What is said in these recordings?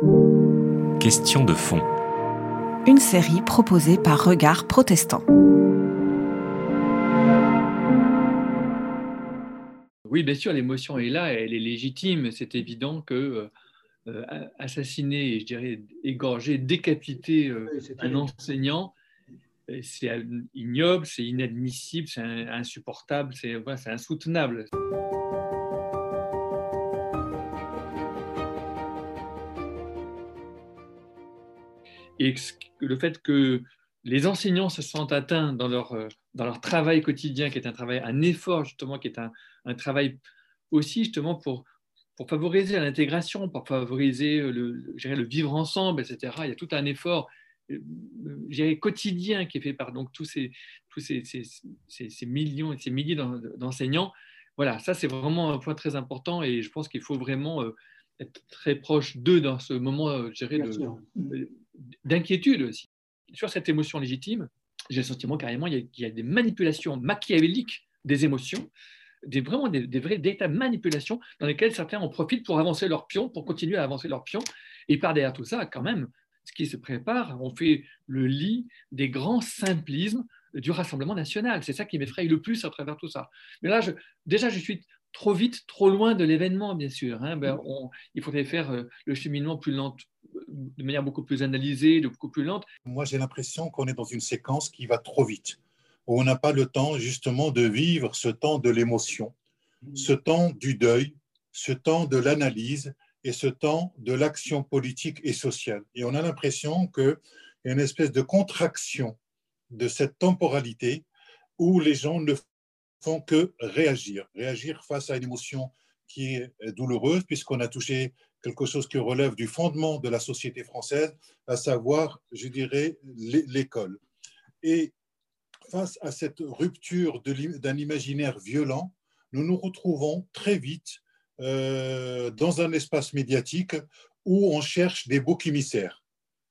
Question de fond. Une série proposée par Regard Protestant. Oui, bien sûr, l'émotion est là, elle est légitime. C'est évident que euh, assassiner, je dirais, égorger, décapiter euh, un enseignant, euh, c'est ignoble, c'est inadmissible, c'est insupportable, c'est voilà, insoutenable. Et le fait que les enseignants se sentent atteints dans leur, euh, dans leur travail quotidien, qui est un travail, un effort justement, qui est un, un travail aussi justement pour, pour favoriser l'intégration, pour favoriser le, le vivre ensemble, etc. Il y a tout un effort euh, quotidien qui est fait par donc, tous, ces, tous ces, ces, ces, millions et ces milliers d'enseignants. Voilà, ça c'est vraiment un point très important et je pense qu'il faut vraiment euh, être très proche d'eux dans ce moment, je dirais, de, d'inquiétude aussi. Sur cette émotion légitime, j'ai le sentiment carrément qu'il y, a des manipulations machiavéliques des émotions, des, vraiment des, des vraies manipulations dans lesquelles certains en profitent pour avancer leur pion, pour continuer à avancer leur pion. Et par derrière tout ça, quand même, ce qui se prépare, on fait le lit des grands simplismes du Rassemblement national. C'est ça qui m'effraie le plus à travers tout ça. Mais là, déjà, je suis trop vite, trop loin de l'événement, bien sûr. Hein. Ben, il faudrait faire euh, le cheminement plus lent, de manière beaucoup plus analysée, de beaucoup plus lente. Moi, j'ai l'impression qu'on est dans une séquence qui va trop vite, où on n'a pas le temps justement de vivre ce temps de l'émotion, ce temps du deuil, ce temps de l'analyse et ce temps de l'action politique et sociale. Et on a l'impression qu'il y a une espèce de contraction de cette temporalité où les gens ne font que réagir, réagir face à une émotion qui est douloureuse puisqu'on a touché quelque chose qui relève du fondement de la société française, à savoir, je dirais, l'école. Et face à cette rupture d'un imaginaire violent, nous nous retrouvons très vite euh, dans un espace médiatique où on cherche des boucs émissaires.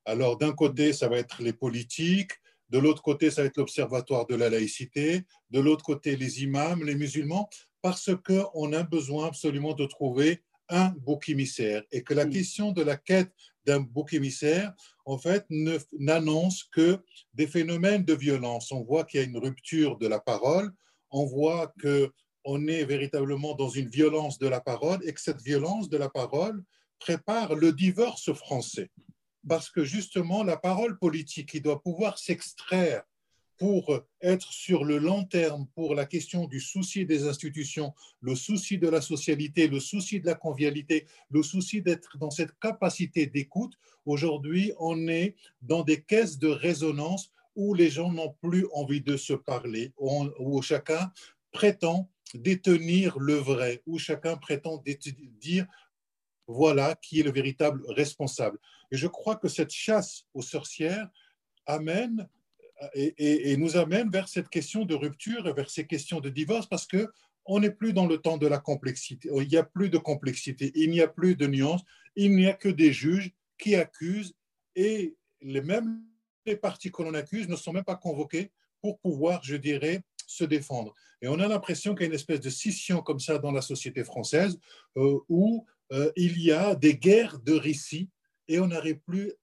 Alors d'un côté, ça va être les politiques, de l'autre côté, ça va être l'Observatoire de la laïcité, de l'autre côté, les imams, les musulmans, parce qu'on a besoin absolument de trouver un bouc émissaire et que la question de la quête d'un bouc émissaire, en fait, n'annonce que des phénomènes de violence. On voit qu'il y a une rupture de la parole, on voit qu'on est véritablement dans une violence de la parole et que cette violence de la parole prépare le divorce français. Parce que justement, la parole politique qui doit pouvoir s'extraire pour être sur le long terme, pour la question du souci des institutions, le souci de la socialité, le souci de la convivialité, le souci d'être dans cette capacité d'écoute, aujourd'hui, on est dans des caisses de résonance où les gens n'ont plus envie de se parler, où chacun prétend détenir le vrai, où chacun prétend dire voilà qui est le véritable responsable. Et je crois que cette chasse aux sorcières amène et, nous amène vers cette question de rupture, vers ces questions de divorce, parce que on n'est plus dans le temps de la complexité. Il n'y a plus de complexité, il n'y a plus de nuances, il n'y a que des juges qui accusent et les mêmes les parties que l'on accuse ne sont même pas convoquées pour pouvoir, je dirais, se défendre. Et on a l'impression qu'il y a une espèce de scission comme ça dans la société française euh, où euh, il y a des guerres de récits et on n'arrive plus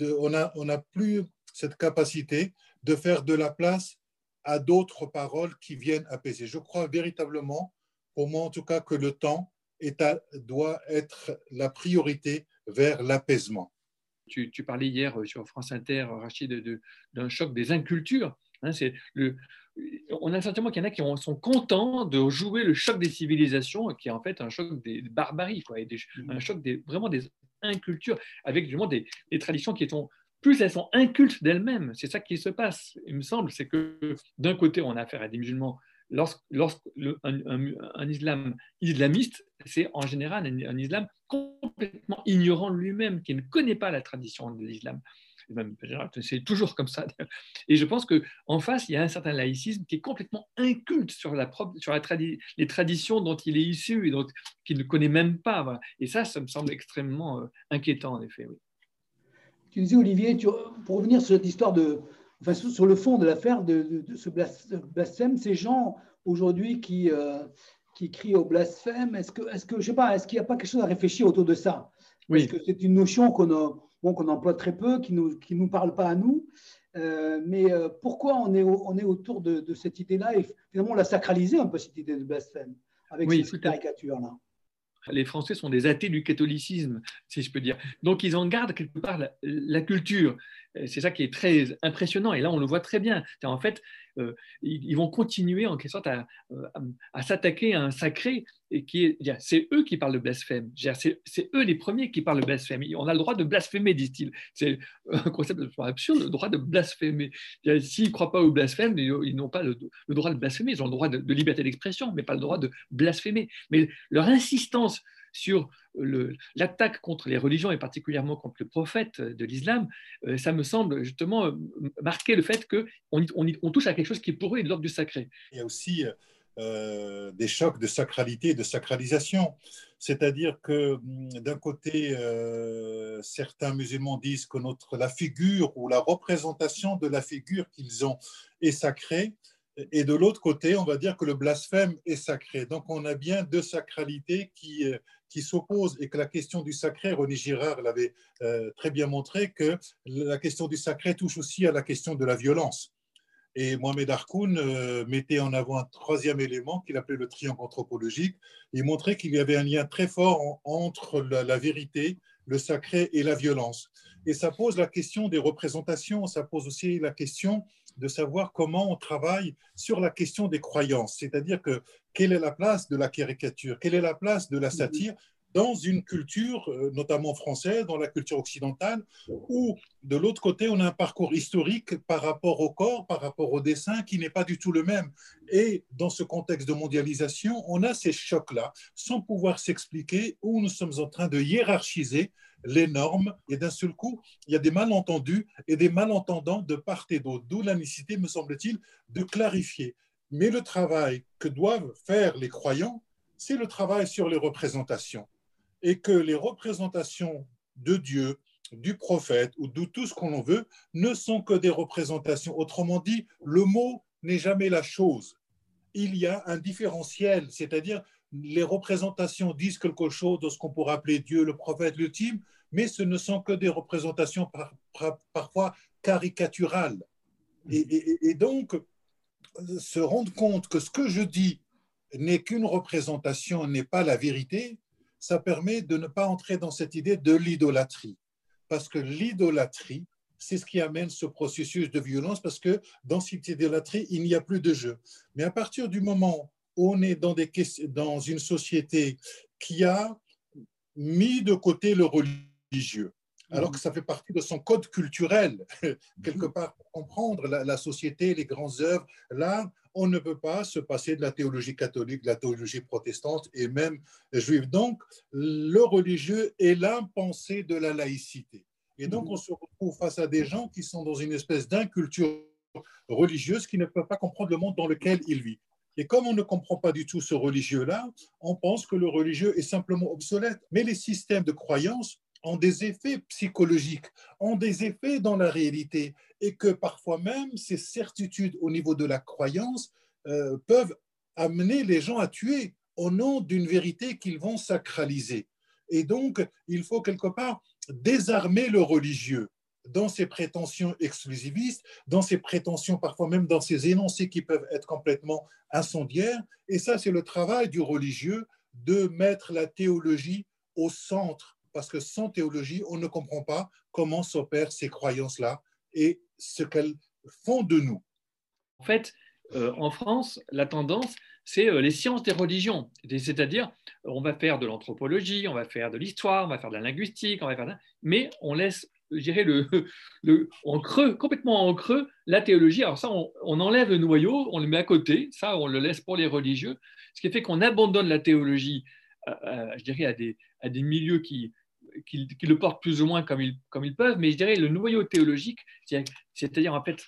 on a, on a plus cette capacité de faire de la place à d'autres paroles qui viennent apaiser. Je crois véritablement, pour moi en tout cas, que le temps est doit être la priorité vers l'apaisement. Tu, parlais hier euh, sur France Inter, Rachid, d'un choc des incultures. Hein, le, on a le sentiment qu'il y en a qui sont contents de jouer le choc des civilisations, qui est en fait un choc des barbaries, quoi, et mmh. un choc des, vraiment des incultures, avec justement des, des traditions qui sont plus elles sont incultes d'elles-mêmes. C'est ça qui se passe, il me semble. C'est que d'un côté, on a affaire à des musulmans. Lorsqu'un un, islam islamiste, c'est en général un, islam complètement ignorant lui-même, qui ne connaît pas la tradition de l'islam. C'est toujours comme ça. Et je pense qu'en face, il y a un certain laïcisme qui est complètement inculte sur, la sur la les traditions dont il est issu et qu'il ne connaît même pas. Et ça, ça me semble extrêmement euh, inquiétant, en effet. Oui. Tu disais, Olivier, pour revenir sur cette histoire de, enfin, sur le fond de l'affaire de, ce blasphème, ces gens aujourd'hui qui, euh, qui crient au blasphème, est-ce que, est que, je sais pas, est-ce qu'il n'y a pas quelque chose à réfléchir autour de ça? Parce que c'est une notion qu'on qu'on emploie très peu, qui ne nous, qui nous parle pas à nous. Euh, mais euh, pourquoi on est, on est autour de, cette idée-là et finalement on l'a sacralisé un peu cette idée de blasphème avec cette caricature-là les Français sont des athées du catholicisme, si je peux dire. Donc ils en gardent quelque part la culture. C'est ça qui est très impressionnant. Et là, on le voit très bien. En fait, euh, ils vont continuer en quelque sorte à, à, s'attaquer à un sacré et qui est, c'est eux qui parlent de blasphème. C'est eux les premiers qui parlent de blasphème. On a le droit de blasphémer, disent-ils. C'est un concept absurde, le droit de blasphémer. S'ils ne croient pas au blasphème, ils n'ont pas le, droit de blasphémer. Ils ont le droit de liberté d'expression, mais pas le droit de blasphémer. Mais leur insistance sur l'attaque contre les religions et particulièrement contre le prophète de l'islam, euh, ça me semble justement euh, marquer le fait qu'on on, touche à quelque chose qui pourrait être de l'ordre du sacré. Il y a aussi euh, des chocs de sacralité et de sacralisation. C'est-à-dire que hum, d'un côté, certains musulmans disent que la figure ou la représentation de la figure qu'ils ont est sacrée, et de l'autre côté, on va dire que le blasphème est sacré. Donc on a bien deux sacralités qui, qui s'opposent et que la question du sacré, René Girard l'avait euh, très bien montré, que la question du sacré touche aussi à la question de la violence. Et Mohamed Harkoun euh, mettait en avant un troisième élément qu'il appelait le triangle anthropologique. Il montrait qu'il y avait un lien très fort entre la, vérité, le sacré et la violence. Et ça pose la question des représentations, ça pose aussi la question de savoir comment on travaille sur la question des croyances. C'est-à-dire que quelle est la place de la caricature, quelle est la place de la satire dans une culture, euh, notamment française, dans la culture occidentale, où de l'autre côté, on a un parcours historique par rapport au corps, par rapport au dessin, qui n'est pas du tout le même. Et dans ce contexte de mondialisation, on a ces chocs-là, sans pouvoir s'expliquer, où nous sommes en train de hiérarchiser les normes, et d'un seul coup, il y a des malentendus et des malentendants de part et d'autre, d'où la nécessité, me semble-t-il, de clarifier. Mais le travail que doivent faire les croyants, c'est le travail sur les représentations. Et que les représentations de Dieu, du prophète ou de tout ce qu'on veut ne sont que des représentations. Autrement dit, le mot n'est jamais la chose. Il y a un différentiel, c'est-à-dire les représentations disent quelque chose de ce qu'on pourrait appeler Dieu, le prophète, l'ultime, mais ce ne sont que des représentations parfois caricaturales. Et, donc, se rendre compte que ce que je dis n'est qu'une représentation, n'est pas la vérité, ça permet de ne pas entrer dans cette idée de l'idolâtrie. Parce que l'idolâtrie, c'est ce qui amène ce processus de violence, parce que dans cette idolâtrie, il n'y a plus de jeu. Mais à partir du moment on est dans, une société qui a mis de côté le religieux, alors que ça fait partie de son code culturel, quelque part, pour comprendre la, société, les grandes œuvres. Là, on ne peut pas se passer de la théologie catholique, de la théologie protestante et même juive. Donc, le religieux est l'impensé de la laïcité. Et donc, on se retrouve face à des gens qui sont dans une espèce d'inculture religieuse qui ne peuvent pas comprendre le monde dans lequel ils vivent. Et comme on ne comprend pas du tout ce religieux-là, on pense que le religieux est simplement obsolète. Mais les systèmes de croyance ont des effets psychologiques, ont des effets dans la réalité, et que parfois même ces certitudes au niveau de la croyance euh, peuvent amener les gens à tuer au nom d'une vérité qu'ils vont sacraliser. Et donc, il faut quelque part désarmer le religieux dans ses prétentions exclusivistes, dans ses prétentions, parfois même dans ses énoncés qui peuvent être complètement incendiaires. Et ça, c'est le travail du religieux de mettre la théologie au centre parce que sans théologie, on ne comprend pas comment s'opèrent ces croyances-là et ce qu'elles font de nous. En fait, euh, en France, la tendance, c'est euh, les sciences des religions. C'est-à-dire, on va faire de l'anthropologie, on va faire de l'histoire, on va faire de la linguistique, on va faire mais on laisse, je dirais, le, le, en creux, complètement en creux, la théologie. Alors ça, on, enlève le noyau, on le met à côté, ça, on le laisse pour les religieux, ce qui fait qu'on abandonne la théologie, euh, je dirais, à des, à des milieux qui, qui, le portent plus ou moins comme ils, comme ils peuvent, mais je dirais le noyau théologique, c'est-à-dire en fait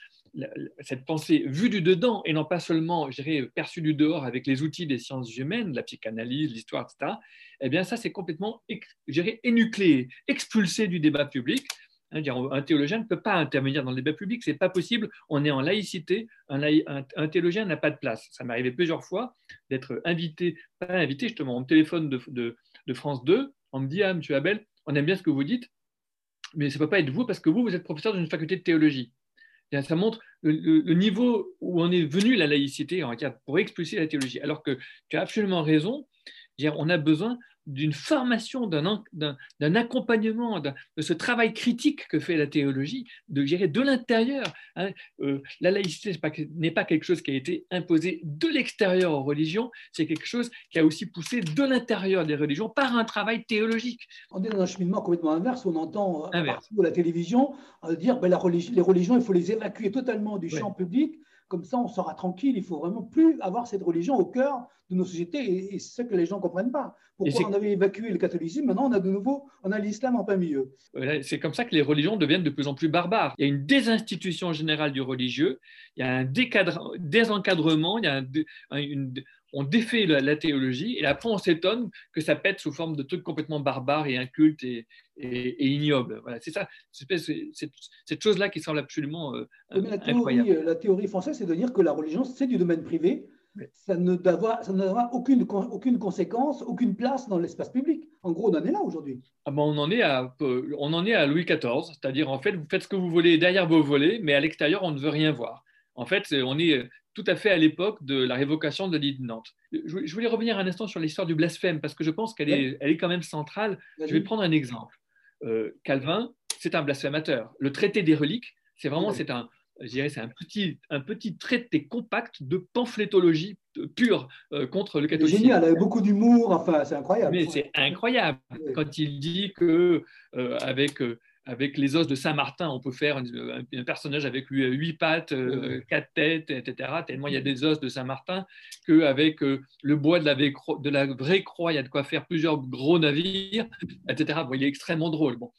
cette pensée vue du dedans et non pas seulement, je dirais, perçue du dehors avec les outils des sciences humaines, la psychanalyse, l'histoire, etc., eh bien ça c'est complètement, je dirais, énucléé, expulsé du débat public. Hein, un théologien ne peut pas intervenir dans le débat public, c'est pas possible. On est en laïcité, un, théologien n'a pas de place. Ça m'est arrivé plusieurs fois d'être invité, pas invité justement, au téléphone de, de, de France 2, on me dit, ah, monsieur Abel, on aime bien ce que vous dites, mais ça ne peut pas être vous parce que vous, vous êtes professeur d'une faculté de théologie. ça montre le, niveau où on est venu la laïcité pour expulser la théologie. Alors que tu as absolument raison, on a besoin d'une formation, d'un accompagnement, de ce travail critique que fait la théologie, de gérer de l'intérieur. Hein. Euh, la laïcité n'est pas, quelque chose qui a été imposé de l'extérieur aux religions, c'est quelque chose qui a aussi poussé de l'intérieur des religions par un travail théologique. On est dans un cheminement complètement inverse, on entend à partir de la télévision euh, dire ben, la les religions, il faut les évacuer totalement du champ public comme ça, on sera tranquille. Il faut vraiment plus avoir cette religion au cœur de nos sociétés. Et, c'est ce que les gens ne comprennent pas. Pourquoi on avait évacué le catholicisme Maintenant, on a de nouveau, on a l'islam en plein milieu. C'est comme ça que les religions deviennent de plus en plus barbares. Il y a une désinstitution générale du religieux. Il y a un désencadrement. Il y a une, on défait la, théologie et après on s'étonne que ça pète sous forme de trucs complètement barbares et incultes et, et, ignobles. Voilà, c'est ça, cette, cette chose-là qui semble absolument euh, la théorie, La théorie française, c'est de dire que la religion, c'est du domaine privé. Ça ne avoir aucune, aucune conséquence, aucune place dans l'espace public. En gros, on en est là aujourd'hui. Ah ben on, en est à, on en est à Louis XIV, c'est-à-dire en fait, vous faites ce que vous voulez derrière vos volets, mais à l'extérieur, on ne veut rien voir. En fait, on est tout à fait à l'époque de la révocation de l'île de Nantes. Je voulais revenir un instant sur l'histoire du blasphème, parce que je pense qu'elle est, elle est quand même centrale. Je vais prendre un exemple. Euh, Calvin, c'est un blasphémateur. Le traité des reliques, c'est vraiment c'est un, c'est un petit, un petit traité compact de pamphlétologie pure euh, contre le catholicisme. Génial, avec beaucoup d'humour, enfin, c'est incroyable. Mais c'est incroyable quand il dit que euh, avec avec les os de Saint-Martin, on peut faire un, personnage avec huit pattes, euh, quatre têtes, etc. Tellement il y a des os de Saint-Martin qu'avec euh, le bois de la, de la, vraie croix, il y a de quoi faire plusieurs gros navires, etc. il est extrêmement drôle. Bon.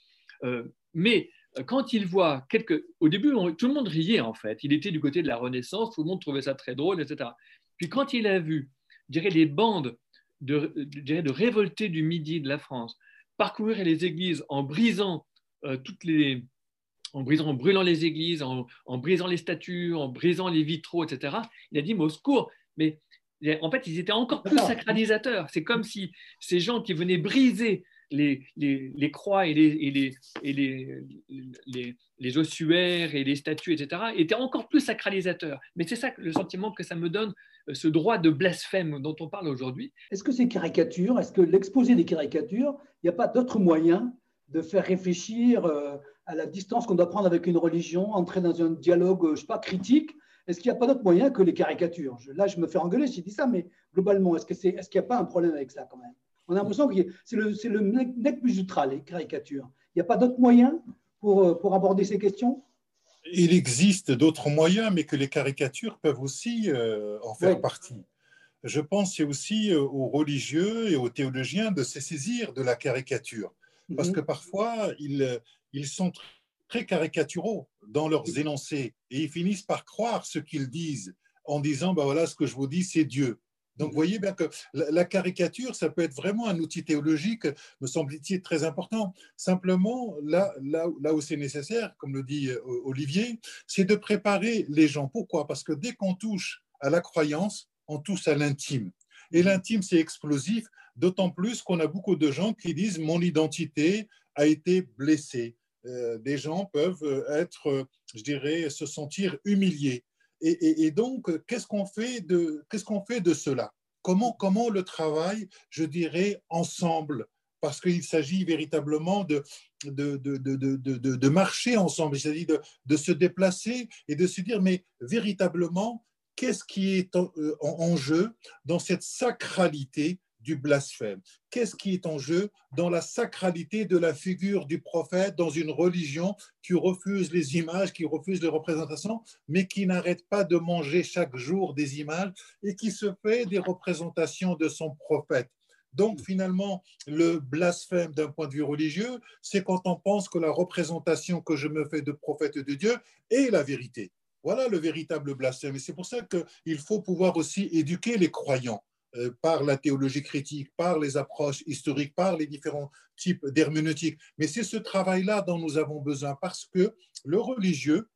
Euh, mais quand il voit quelques... Au début, tout le monde riait en fait. Il était du côté de la Renaissance, tout le monde trouvait ça très drôle, etc. Puis quand il a vu, je dirais, les bandes de, de révoltés du Midi de la France parcourir les églises en brisant euh, toutes les, en, brisant, brûlant les églises, en, brisant les statues, en brisant les vitraux, etc. Il a dit, mais au secours, mais en fait, ils étaétaient encore plus sacralisateurs. C'est comme si ces gens qui venaient briser les, les, croix et, les, et, les, les, ossuaires et les statues, etc., étaient encore plus sacralisateurs. Mais c'est ça le sentiment que ça me donne, euh, ce droit de blasphème dont on parle aujourd'hui. Est-ce que ces caricatures, est-ce que l'exposé des caricatures, il n'y a pas d'autre moyen de faire réfléchir euh, à la distance qu'on doit prendre avec une religion, entrer dans un dialogue, euh, je sais pas, critique. Est-ce qu'il n'y a pas d'autre moyen que les caricatures? Là, je me fais engueuler si je dis ça, mais globalement, est-ce qu'il est n'y a pas un problème avec ça quand même? On a l'impression que c'est le, le nec plus ultra, les caricatures. Il n'y a pas d'autre moyen pour, euh, pour aborder ces questions? Il existe d'autres moyens, mais que les caricatures peuvent aussi en faire partie. Je pense aussi aux religieux et aux théologiens de se saisir de la caricature parce mhm. que parfois, ils, ils sont très caricaturaux dans leurs énoncés et ils finissent par croire ce qu'ils disent en disant, ben voilà, ce que je vous dis, c'est Dieu. Donc, vous mhm. voyez bien que la caricature, ça peut être vraiment un outil théologique, me semble-t-il, très important. Simplement, là, là, là où c'est nécessaire, comme le dit euh, Olivier, c'est de préparer les gens. Pourquoi? Parce que dès qu'on touche à la croyance, on touche à l'intime. Et mhm. l'intime, c'est explosif. D'autant plus qu'on a beaucoup de gens qui disent mon identité a été blessée. Euh, des gens peuvent être, je dirais, se sentir humiliés. Et, donc, qu'est-ce qu'on fait de, cela? Comment, comment le travail, je dirais, ensemble? Parce qu'il s'agit véritablement de marcher ensemble, il s'agit de, se déplacer et de se dire, mais véritablement, qu'est-ce qui est en jeu dans cette sacralité du blasphème. Qu'est-ce qui est en jeu dans la sacralité de la figure du prophète dans une religion qui refuse les images, qui refuse les représentations, mais qui n'arrête pas de manger chaque jour des images et qui se fait des représentations de son prophète? Donc finalement, le blasphème d'un point de vue religieux, c'est quand on pense que la représentation que je me fais de prophète de Dieu est la vérité. Voilà le véritable blasphème. Et c'est pour ça qu'il faut pouvoir aussi éduquer les croyants par la théologie critique, par les approches historiques, par les différents types d'herméneutique. Mais c'est ce travail-là dont nous avons besoin parce que le religieux,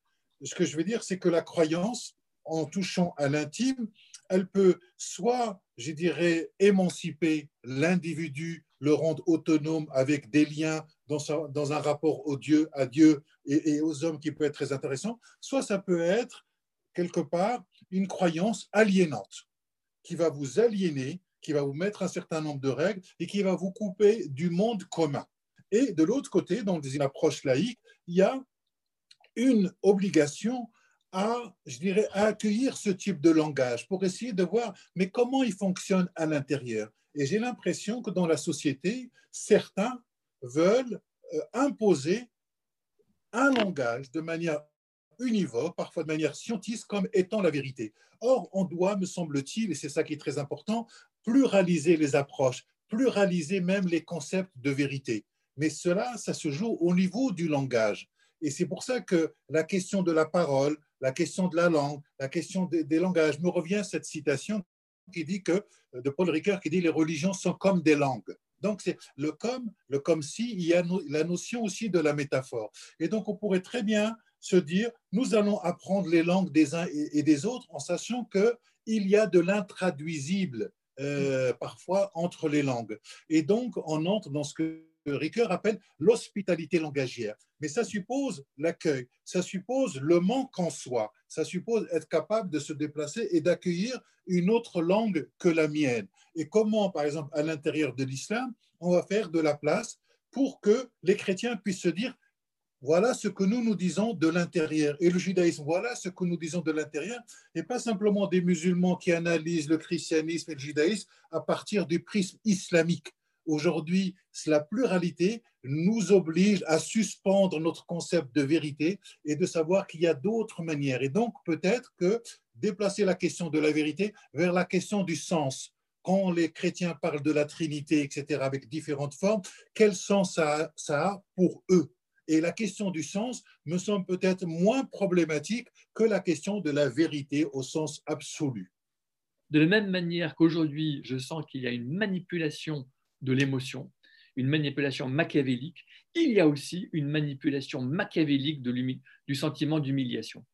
ce que je veux dire, c'est que la croyance, en touchant à l'intime, elle peut soit, je dirais, émanciper l'individu, le rendre autonome avec des liens dans, un rapport au Dieu, à Dieu et, aux hommes qui peut être très intéressant, soit ça peut être quelque part une croyance aliénante qui va vous aliéner, qui va vous mettre un certain nombre de règles et qui va vous couper du monde commun. Et de l'autre côté, dans une approche laïque, il y a une obligation à, je dirais, à accueillir ce type de langage pour essayer de voir, mais comment il fonctionne à l'intérieur. Et j'ai l'impression que dans la société, certains veulent euh, imposer un langage de manière univoque, parfois de manière scientiste, comme étant la vérité. Or, on doit, me semble-t-il, et c'est ça qui est très important, pluraliser les approches, pluraliser même les concepts de vérité. Mais cela, ça se joue au niveau du langage. Et c'est pour ça que la question de la parole, la question de la langue, la question des, des langages, me revient cette citation qui dit que, de Paul Ricoeur, qui dit les religions sont comme des langues. Donc, c'est le comme, le comme si, il y a la notion aussi de la métaphore. Et donc, on pourrait très bien se dire, nous allons apprendre les langues des uns et des autres en sachant qu'il y a de l'intraduisible euh, parfois entre les langues. Et donc, on entre dans ce que Ricoeur appelle l'hospitalité langagière. Mais ça suppose l'accueil, ça suppose le manque en soi, ça suppose être capable de se déplacer et d'accueillir une autre langue que la mienne. Et comment, par exemple, à l'intérieur de l'islam, on va faire de la place pour que les chrétiens puissent se dire voilà ce que nous nous disons de l'intérieur. Et le judaïsme, voilà ce que nous disons de l'intérieur. Et pas simplement des musulmans qui analysent le christianisme et le judaïsme à partir du prisme islamique. Aujourd'hui, la pluralité nous oblige à suspendre notre concept de vérité et de savoir qu'il y a d'autres manières. Et donc, peut-être que déplacer la question de la vérité vers la question du sens. Quand les chrétiens parlent de la Trinité, etc., avec différentes formes, quel sens ça a pour eux? Et la question du sens me semble peut-être moins problématique que la question de la vérité au sens absolu. De la même manière qu'aujourd'hui, je sens qu'il y a une manipulation de l'émotion, une manipulation machiavélique, il y a aussi une manipulation machiavélique du sentiment d'humiliation.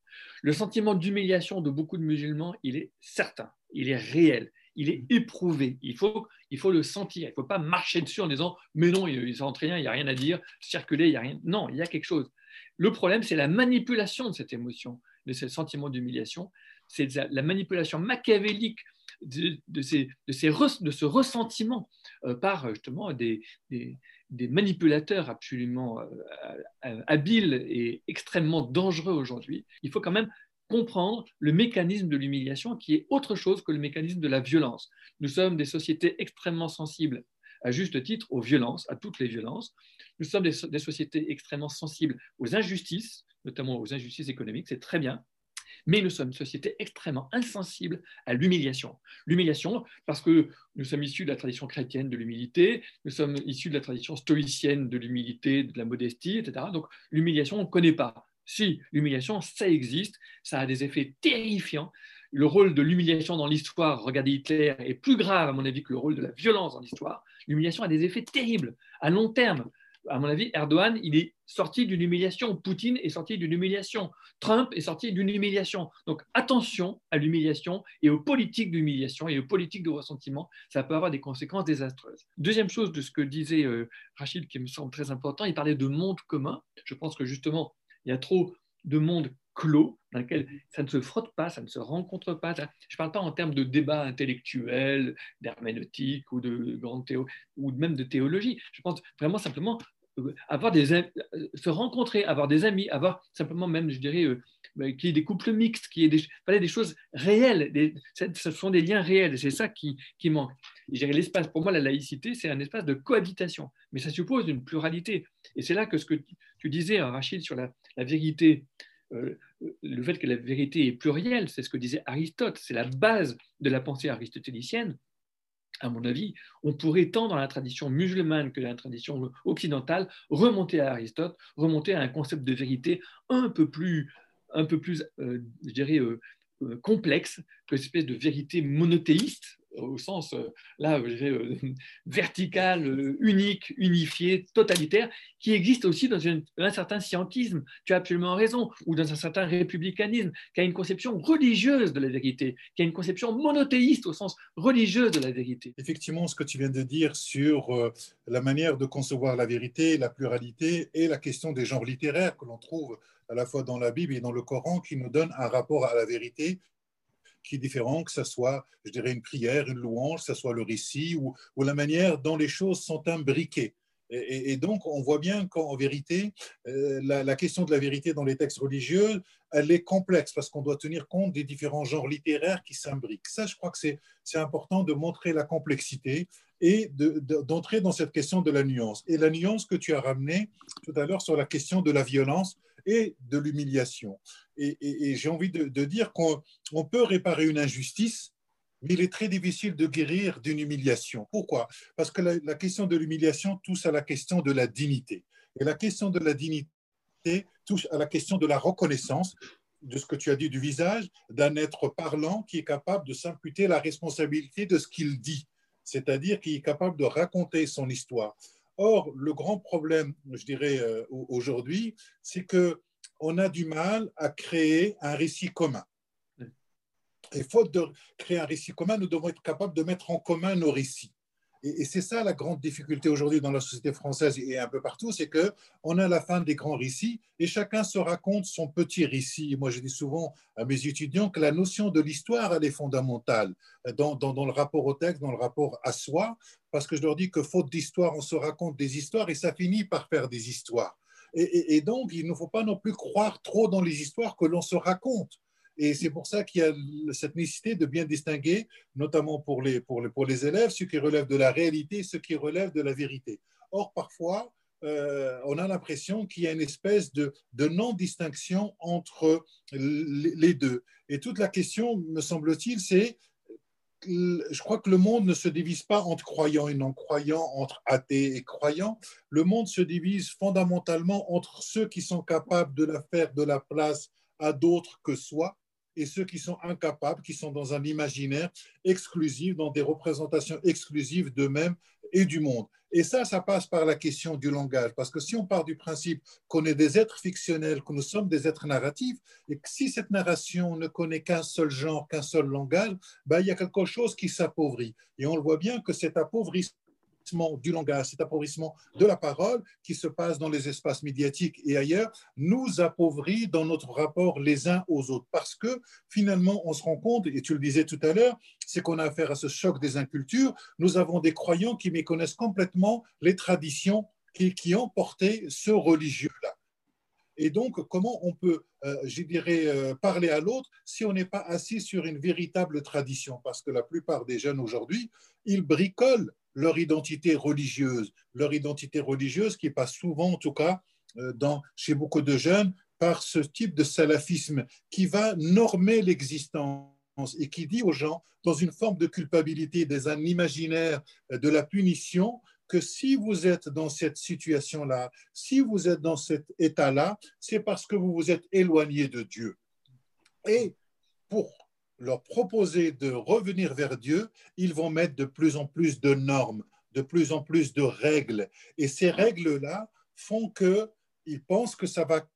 Le sentiment d'humiliation de beaucoup de musulmans, il est certain, il est réel, il est éprouvé. Il faut, il faut le sentir. Il ne faut pas marcher dessus en disant Mais non, il ne sent rien, il n'y a rien à dire, circuler, il n'y a rien. Non, il y a quelque chose. Le problème, c'est la manipulation de cette émotion, de ce sentiment d'humiliation. C'est la manipulation machiavélique de, de, ces, de, ces de ce ressentiment euh, par justement des, des, des, manipulateurs absolument euh, euh, habiles et extrêmement dangereux aujourd'hui. Il faut quand même comprendre le mécanisme de l'humiliation qui est autre chose que le mécanisme de la violence. Nous sommes des sociétés extrêmement sensibles, à juste titre, aux violences, à toutes les violences. Nous sommes des, sociétés extrêmement sensibles aux injustices, notamment aux injustices économiques, c'est très bien. Mais nous sommes une société extrêmement insensible à l'humiliation. L'humiliation, parce que nous sommes issus de la tradition chrétienne de l'humilité, nous sommes issus de la tradition stoïcienne de l'humilité, de la modestie, etc. Donc l'humiliation, on ne connaît pas. Si, l'humiliation, ça existe, ça a des effets terrifiants. Le rôle de l'humiliation dans l'histoire, regardez Hitler, est plus grave, à mon avis, que le rôle de la violence dans l'histoire. L'humiliation a des effets terribles à long terme. À mon avis, Erdogan, il est sorti d'une humiliation. Poutine est sorti d'une humiliation. Trump est sorti d'une humiliation. Donc attention à l'humiliation et aux politiques d'humiliation et aux politiques de ressentiment. Ça peut avoir des conséquences désastreuses. Deuxième chose de ce que disait euh, Rachid, qui me semble très important, il parlait de monde commun. Je pense que justement, il y a trop de monde clos dans lequel ça ne se frotte pas, ça ne se rencontre pas. Je ne parle pas en termes de débat intellectuel, d'herméneutique ou de grande théo, ou même de théologie. Je pense vraiment simplement euh, avoir des, euh, se rencontrer, avoir des amis, avoir simplement même, je dirais, euh, bah, qu'il y ait des couples mixtes, qu'il y ait des, des choses réelles. Des, ce sont des liens réels, c'est ça qui, qui manque. L'espace, pour moi, la laïcité, c'est un espace de cohabitation, mais ça suppose une pluralité. Et c'est là que ce que tu disais, hein, Rachid, sur la, vérité, le fait que la vérité est plurielle, c'est ce que disait Aristote, c'est la base de la pensée aristotélicienne. À mon avis, on pourrait tant dans la tradition musulmane que dans la tradition occidentale remonter à Aristote, remonter à un concept de vérité un peu plus, un peu plus euh, je dirais, euh, euh, complexe que l'espèce de vérité monothéiste au sens euh, là, euh, vertical, euh, unique, unifié, totalitaire, qui existe aussi dans, un certain scientisme, tu as absolument raison, ou dans un certain républicanisme, qui a une conception religieuse de la vérité, qui a une conception monothéiste au sens religieux de la vérité. Effectivement, ce que tu viens de dire sur la manière de concevoir la vérité, la pluralité et la question des genres littéraires que l'on trouve à la fois dans la Bible et dans le Coran, qui nous donnent un rapport à la vérité qui est différent, que ce soit, je dirais, une prière, une louange, que ce soit le récit ou, la manière dont les choses sont imbriquées. Et, donc, on voit bien qu'en vérité, euh, la, question de la vérité dans les textes religieux, elle est complexe parce qu'on doit tenir compte des différents genres littéraires qui s'imbriquent. Ça, je crois que c'est important de montrer la complexité et d'entrer dans cette question de la nuance. Et la nuance que tu as ramenée tout à l'heure sur la question de la violence et de l'humiliation. Et, j'ai envie de, dire qu'on peut réparer une injustice, mais il est très difficile de guérir d'une humiliation. Pourquoi? Parce que la, question de l'humiliation touche à la question de la dignité. Et la question de la dignité touche à la question de la reconnaissance de ce que tu as dit du visage d'un être parlant qui est capable de s'imputer la responsabilité de ce qu'il dit, c'est-à-dire qui est capable de raconter son histoire. Or, le grand problème, je dirais, euh, aujourd'hui, c'est que on a du mal à créer un récit commun. Et faute de créer un récit commun, nous devons être capables de mettre en commun nos récits. Et, c'est ça la grande difficulté aujourd'hui dans la société française et un peu partout, c'est que on a la fin des grands récits et chacun se raconte son petit récit. moi, je dis souvent à mes étudiants que la notion de l'histoire, elle est fondamentale dans, dans, le rapport au texte, dans le rapport à soi, parce que je leur dis que faute d'histoire, on se raconte des histoires et ça finit par faire des histoires. Et, donc, il ne faut pas non plus croire trop dans les histoires que l'on se raconte. Et c'est pour ça qu'il y a cette nécessité de bien distinguer, notamment pour les, pour, les, pour les élèves, ce qui relève de la réalité et ce qui relève de la vérité. Or, parfois, euh, on a l'impression qu'il y a une espèce de, de non-distinction entre les deux. Et toute la question, me semble-t-il, c'est je crois que le monde ne se divise pas entre croyants et non-croyants, entre athées et croyants. Le monde se divise fondamentalement entre ceux qui sont capables de la faire de la place à d'autres que soi et ceux qui sont incapables, qui sont dans un imaginaire exclusif, dans des représentations exclusives d'eux-mêmes et du monde. Et ça, ça passe par la question du langage, parce que si on part du principe qu'on est des êtres fictionnels, que nous sommes des êtres narratifs, et que si cette narration ne connaît qu'un seul genre, qu'un seul langage, ben, il y a quelque chose qui s'appauvrit. Et on le voit bien que cet appauvrissement du langage, cet appauvrissement de la parole qui se passe dans les espaces médiatiques et ailleurs, nous appauvrit dans notre rapport les uns aux autres. Parce que finalement, on se rend compte, et tu le disais tout à l'heure, c'est qu'on a affaire à ce choc des incultures. Nous avons des croyants qui méconnaissent complètement les traditions qui, ont porté ce religieux-là. Et donc, comment on peut, euh, je dirais, euh, parler à l'autre si on n'est pas assis sur une véritable tradition? Parce que la plupart des jeunes aujourd'hui, ils bricolent leur identité religieuse, leur identité religieuse qui passe souvent, en tout cas, euh, dans, chez beaucoup de jeunes, par ce type de salafisme qui va normer l'existence et qui dit aux gens, dans une forme de culpabilité, dans un imaginaire de la punition, que si vous êtes dans cette situation-là, si vous êtes dans cet état-là, c'est parce que vous vous êtes éloigné de Dieu. Et pour leur proposer de revenir vers Dieu, ils vont mettre de plus en plus de normes, de plus en plus de règles. Et ces règles-là font qu'ils pensent que ça va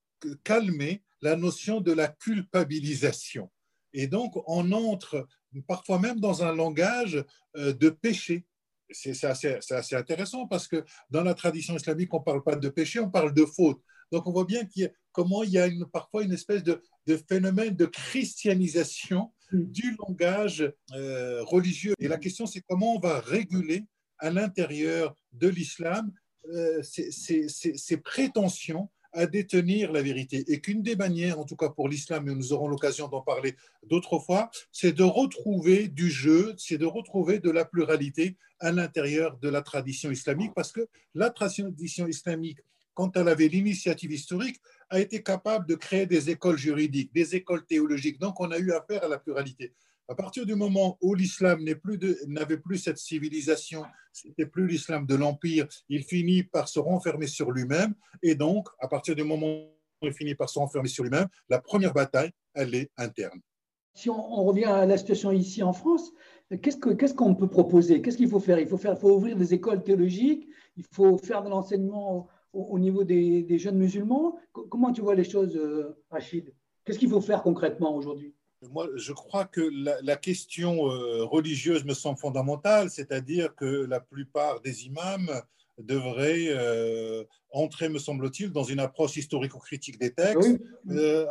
calmer la notion de la culpabilisation. Et donc, on entre parfois même dans un langage euh, de péché. C'est assez, intéressant parce que dans la tradition islamique, on ne parle pas de péché, on parle de faute. Donc, on voit bien comment il y a parfois une espèce de, phénomène de christianisation. Du langage euh, religieux. Et la question, c'est comment on va réguler à l'intérieur de l'islam euh, ces, prétentions à détenir la vérité. Et qu'une des manières, en tout cas pour l'islam, et nous aurons l'occasion d'en parler d'autres fois, c'est de retrouver du jeu, c'est de retrouver de la pluralité à l'intérieur de la tradition islamique, parce que la tradition islamique, quand elle avait l'initiative historique, a été capable de créer des écoles juridiques, des écoles théologiques. Donc, on a eu affaire à la pluralité. À partir du moment où l'islam n'avait plus, cette civilisation, c'était plus l'islam de l'empire, il finit par se renfermer sur lui-même. Et donc, à partir du moment où il finit par se renfermer sur lui-même, la première bataille, elle est interne. Si on, revient à la situation ici en France, Qu'est-ce qu'on peut proposer? Qu'est-ce qu'il faut faire? Il faut faire, faut ouvrir des écoles théologiques. Il faut faire de l'enseignement au, niveau des, jeunes musulmans. Comment tu vois les choses, euh, Rachid? Qu'est-ce qu'il faut faire concrètement aujourd'hui? Moi, je crois que la, question euh, religieuse me semble fondamentale, c'est-à-dire que la plupart des imams devraient euh, entrer, me semble-t-il, dans une approche historico-critique des textes,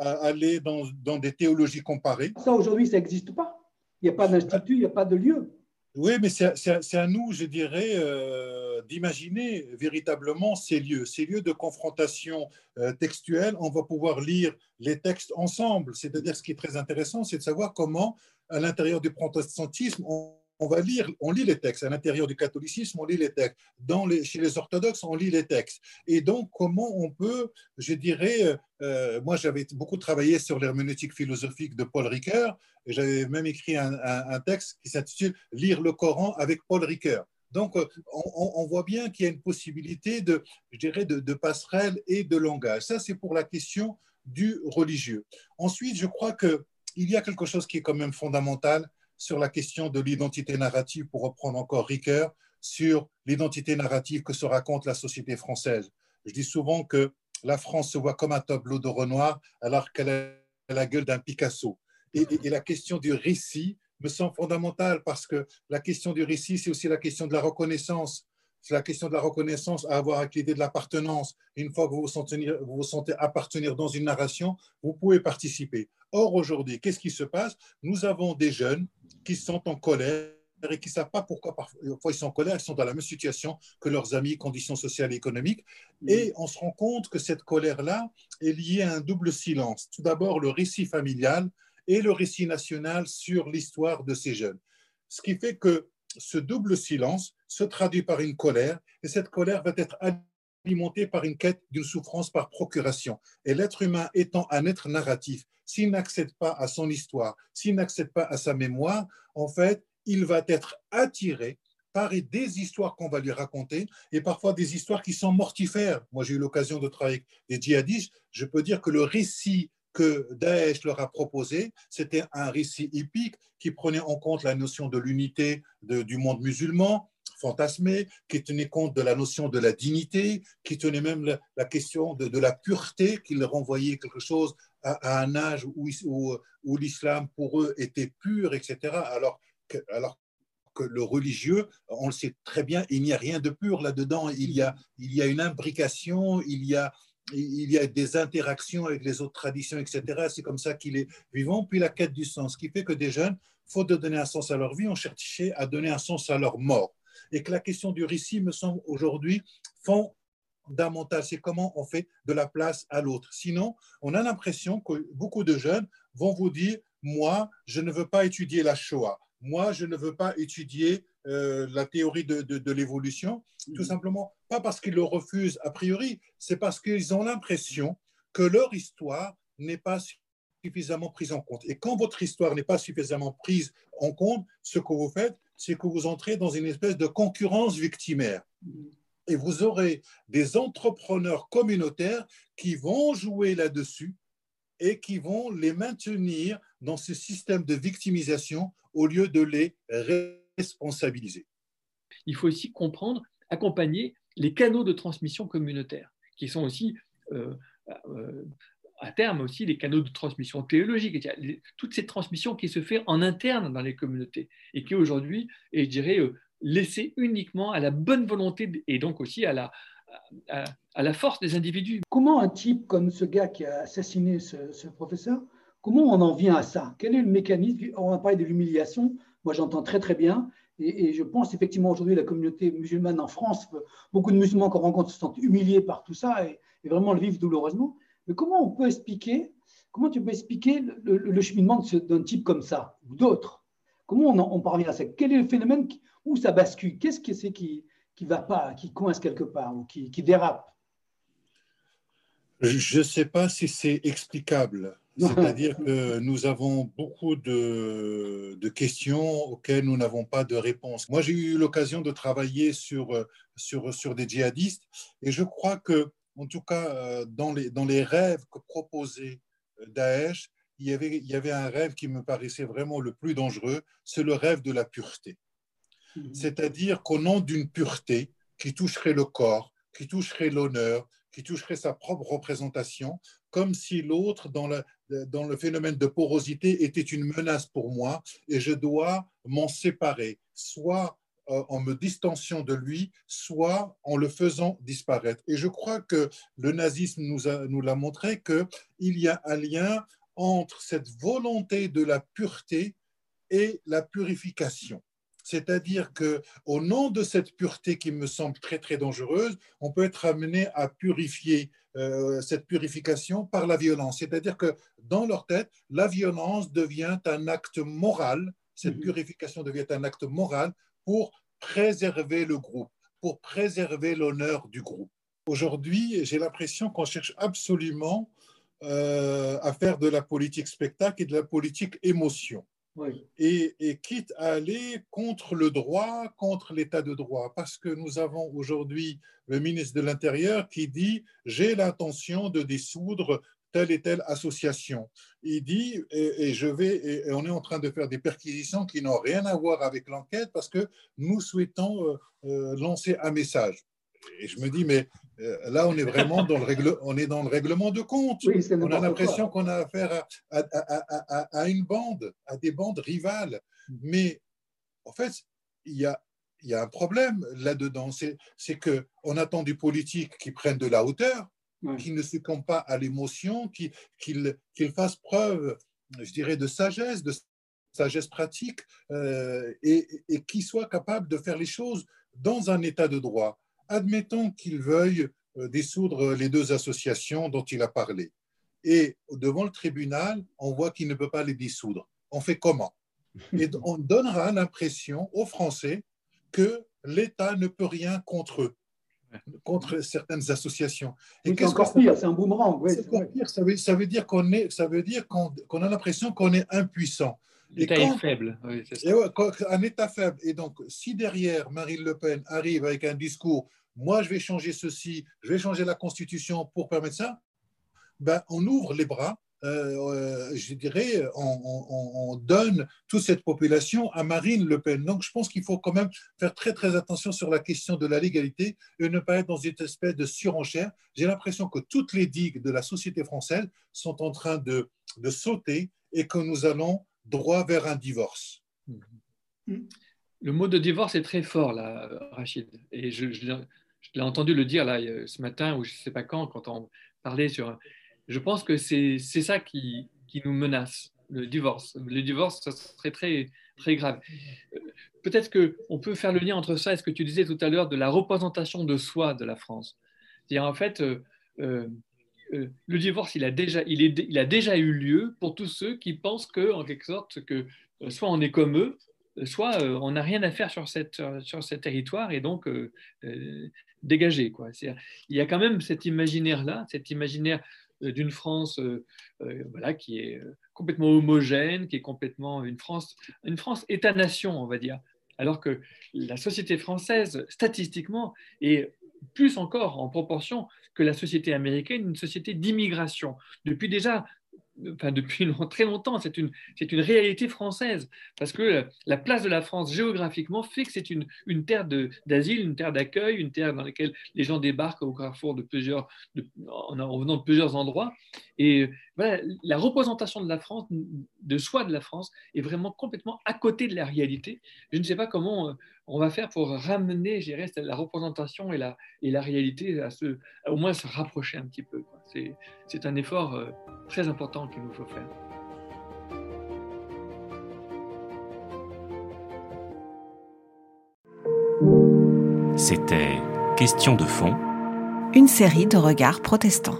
aller dans, dans, des théologies comparées. Ça, aujourd'hui, ça n'existe pas. Il n'y a pas d'institut, il n'y a pas de lieu. Oui, mais c'est à nous, je dirais, euh, d'imaginer véritablement ces lieux, ces lieux de confrontation euh, textuelle. On va pouvoir lire les textes ensemble. C'est-à-dire, ce qui est très intéressant, c'est de savoir comment, à l'intérieur du protestantisme, on on va lire, on lit les textes. À l'intérieur du catholicisme, on lit les textes. Dans les, chez les orthodoxes, on lit les textes. Et donc, comment on peut, je dirais, euh, euh, moi j'avais beaucoup travaillé sur l'herméneutique philosophique de Paul Ricoeur, et j'avais même écrit un, texte qui s'intitule Lire le Coran avec Paul Ricoeur. Donc, euh, on, voit bien qu'il y a une possibilité de, je dirais, de, de passerelle et de langage. Ça, c'est pour la question du religieux. Ensuite, je crois qu'il y a quelque chose qui est quand même fondamental, sur la question de l'identité narrative, pour reprendre encore Ricoeur, sur l'identité narrative que se raconte la société française. Je dis souvent que la France se voit comme un tableau de Renoir alors qu'elle a la gueule d'un Picasso. Et, la question du récit me semble fondamentale parce que la question du récit, c'est aussi la question de la reconnaissance. C'est la question de la reconnaissance à avoir avec l'idée de l'appartenance. Une fois que vous vous, sentez, vous vous sentez appartenir dans une narration, vous pouvez participer. Or, aujourd'hui, qu'est-ce qui se passe? Nous avons des jeunes qui sont en colère et qui ne savent pas pourquoi parfois ils sont en colère, ils sont dans la même situation que leurs amis, conditions sociales et économiques. Mm. Et on se rend compte que cette colère-là est liée à un double silence. Tout d'abord, le récit familial et le récit national sur l'histoire de ces jeunes. Ce qui fait que ce double silence se traduit par une colère, et cette colère va être alimentée par une quête d'une souffrance par procuration. Et l'être humain étant un être narratif, s'il n'accède pas à son histoire, s'il n'accède pas à sa mémoire, en fait, il va être attiré par des histoires qu'on va lui raconter et parfois des histoires qui sont mortifères. Moi, j'ai eu l'occasion de travailler avec des djihadistes. Je peux dire que le récit que Daesh leur a proposé, c'était un récit épique qui prenait en compte la notion de l'unité du monde musulman, fantasmé, qui tenait compte de la notion de la dignité, qui tenait même la, question de, la pureté, qu'il renvoyait quelque chose à, un âge où, l'islam pour eux était pur, etc. Alors que, le religieux, on le sait très bien, il n'y a rien de pur là-dedans. Il y a, il y a une imbrication, il y a, il y a des interactions avec les autres traditions, etc. C'est comme ça qu'il est vivant. Puis la quête du sens, qui fait que des jeunes, faute de donner un sens à leur vie, ont cherché à donner un sens à leur mort. Et que la question du récit me semble aujourd'hui fondamentale. C'est comment on fait de la place à l'autre. Sinon, on a l'impression que beaucoup de jeunes vont vous dire, moi, je ne veux pas étudier la Shoah. Moi, je ne veux pas étudier euh, la théorie de, de, l'évolution, tout mhm. simplement pas parce qu'ils le refusent a priori, c'est parce qu'ils ont l'impression que leur histoire n'est pas suffisamment prise en compte. Et quand votre histoire n'est pas suffisamment prise en compte, ce que vous faites, c'est que vous entrez dans une espèce de concurrence victimaire. Et vous aurez des entrepreneurs communautaires qui vont jouer là-dessus et qui vont les maintenir dans ce système de victimisation au lieu de les responsabiliser. Il faut aussi comprendre, accompagner les canaux de transmission communautaire, qui sont aussi, euh, euh, à terme aussi, les canaux de transmission théologique. Toute cette transmission qui se fait en interne dans les communautés et qui aujourd'hui est, je dirais, euh, laissée uniquement à la bonne volonté et donc aussi à la, force des individus. Comment un type comme ce gars qui a assassiné ce, professeur, comment on en vient à ça? Quel est le mécanisme? On va parler de l'humiliation. Moi, j'entends très très bien. Et, je pense effectivement aujourd'hui la communauté musulmane en France, beaucoup de musulmans qu'on rencontre se sentent humiliés par tout ça et, vraiment le vivent douloureusement. Mais comment on peut expliquer, comment tu peux expliquer le, cheminement d'un type comme ça ou d'autres? Comment on, on, parvient à ça? Quel est le phénomène où ça bascule? Qu'est-ce que c'est qui, qui va pas, qui coince quelque part ou qui, qui dérape? Je ne sais pas si c'est explicable. C'est-à-dire que nous avons beaucoup de, de, questions auxquelles nous n'avons pas de réponse. Moi, j'ai eu l'occasion de travailler sur, sur, sur des djihadistes et je crois que, en tout cas, dans les, dans les rêves que proposait Daesh, il y, avait, il y avait un rêve qui me paraissait vraiment le plus dangereux, c'est le rêve de la pureté. Mhm. C'est-à-dire qu'au nom d'une pureté qui toucherait le corps, qui toucherait l'honneur, qui toucherait sa propre représentation, comme si l'autre, dans le, dans le phénomène de porosité, était une menace pour moi et je dois m'en séparer, soit euh, en me distanciant de lui, soit en le faisant disparaître. Et je crois que le nazisme nous, a, nous l'a montré qu'il y a un lien entre cette volonté de la pureté et la purification. C'est-à-dire que, au nom de cette pureté qui me semble très très dangereuse, on peut être amené à purifier euh, cette purification par la violence. C'est-à-dire que dans leur tête, la violence devient un acte moral. Cette mhm. purification devient un acte moral pour préserver le groupe, pour préserver l'honneur du groupe. Aujourd'hui, j'ai l'impression qu'on cherche absolument euh, à faire de la politique spectacle et de la politique émotion. Et, quitte à aller contre le droit, contre l'état de droit, parce que nous avons aujourd'hui le ministre de l'Intérieur qui dit j'ai l'intention de dissoudre telle et telle association. Il dit, et, je vais, et, on est en train de faire des perquisitions qui n'ont rien à voir avec l'enquête parce que nous souhaitons euh, euh, lancer un message. Et je me dis, mais euh, là, on est vraiment dans le, on est dans le règlement de compte. on a l'impression qu'on a affaire à, une bande, à des bandes rivales. Mm. Mais en fait, il y a, y a un problème là-dedans. C'est qu'on attend du politique qui prenne de la hauteur, qui ne succombe pas à l'émotion, qu'il fasse preuve, je dirais, de sagesse, de sagesse pratique, euh, et, et qui soit capable de faire les choses dans un état de droit admettons qu'il veuille euh, dissoudre les deux associations dont il a parlé. Et devant le tribunal, on voit qu'il ne peut pas les dissoudre. On fait comment? Et on donnera l'impression aux Français que l'État ne peut rien contre eux, contre certaines associations. Et c'est encore pire, c'est un boomerang. c'est encore pire, ça veut, ça veut dire qu'on est, ça veut dire qu'on a l'impression qu'on est impuissant. L'État est faible. un État faible. Et donc, si derrière Marine Le Pen arrive avec un discours moi je vais changer ceci, je vais changer la constitution pour permettre ça, ben, on ouvre les bras, euh, euh, je dirais, on, donne toute cette population à Marine Le Pen. Donc je pense qu'il faut quand même faire très très attention sur la question de la légalité et ne pas être dans une espèce de surenchère. J'ai l'impression que toutes les digues de la société française sont en train de, sauter et que nous allons droit vers un divorce. Le mot de divorce est très fort, là, Rachid. Et je, je l'ai entendu le dire là, ce matin ou je ne sais pas quand, quand on parlait sur. Je pense que c'est ça qui, qui, nous menace, le divorce. Le divorce, ça serait très, très grave. Euh, peut-être qu'on peut faire le lien entre ça et ce que tu disais tout à l'heure de la représentation de soi de la France. C'est-à-dire, en fait, euh, euh, le divorce, il a, déjà, il, est, il a déjà eu lieu pour tous ceux qui pensent que, en quelque sorte, que soit on est comme eux, soit on n'a rien à faire sur, cette, sur ce territoire et donc dégagé. Quoi. Il y a quand même cet imaginaire-là, cet imaginaire euh, d'une France euh, euh, voilà, qui est complètement homogène, qui est complètement une France, une France État-nation, on va dire. Alors que la société française, statistiquement, est plus encore en proportion que la société américaine, une société d'immigration. Depuis déjà depuis très longtemps, c'est une, réalité française, parce que la place de la France géographiquement fait que c'est une, terre d'asile, une terre d'accueil, une terre dans laquelle les gens débarquent au carrefour de plusieurs, en, venant de plusieurs endroits. Et voilà, la représentation de la France, de soi de la France, est vraiment complètement à côté de la réalité. Je ne sais pas comment euh, on va faire pour ramener, la représentation et la, et la réalité à se, au moins se rapprocher un petit peu. C'est un effort euh, très important qu'il nous faut faire. C'était Question de fond, une série de regards protestants.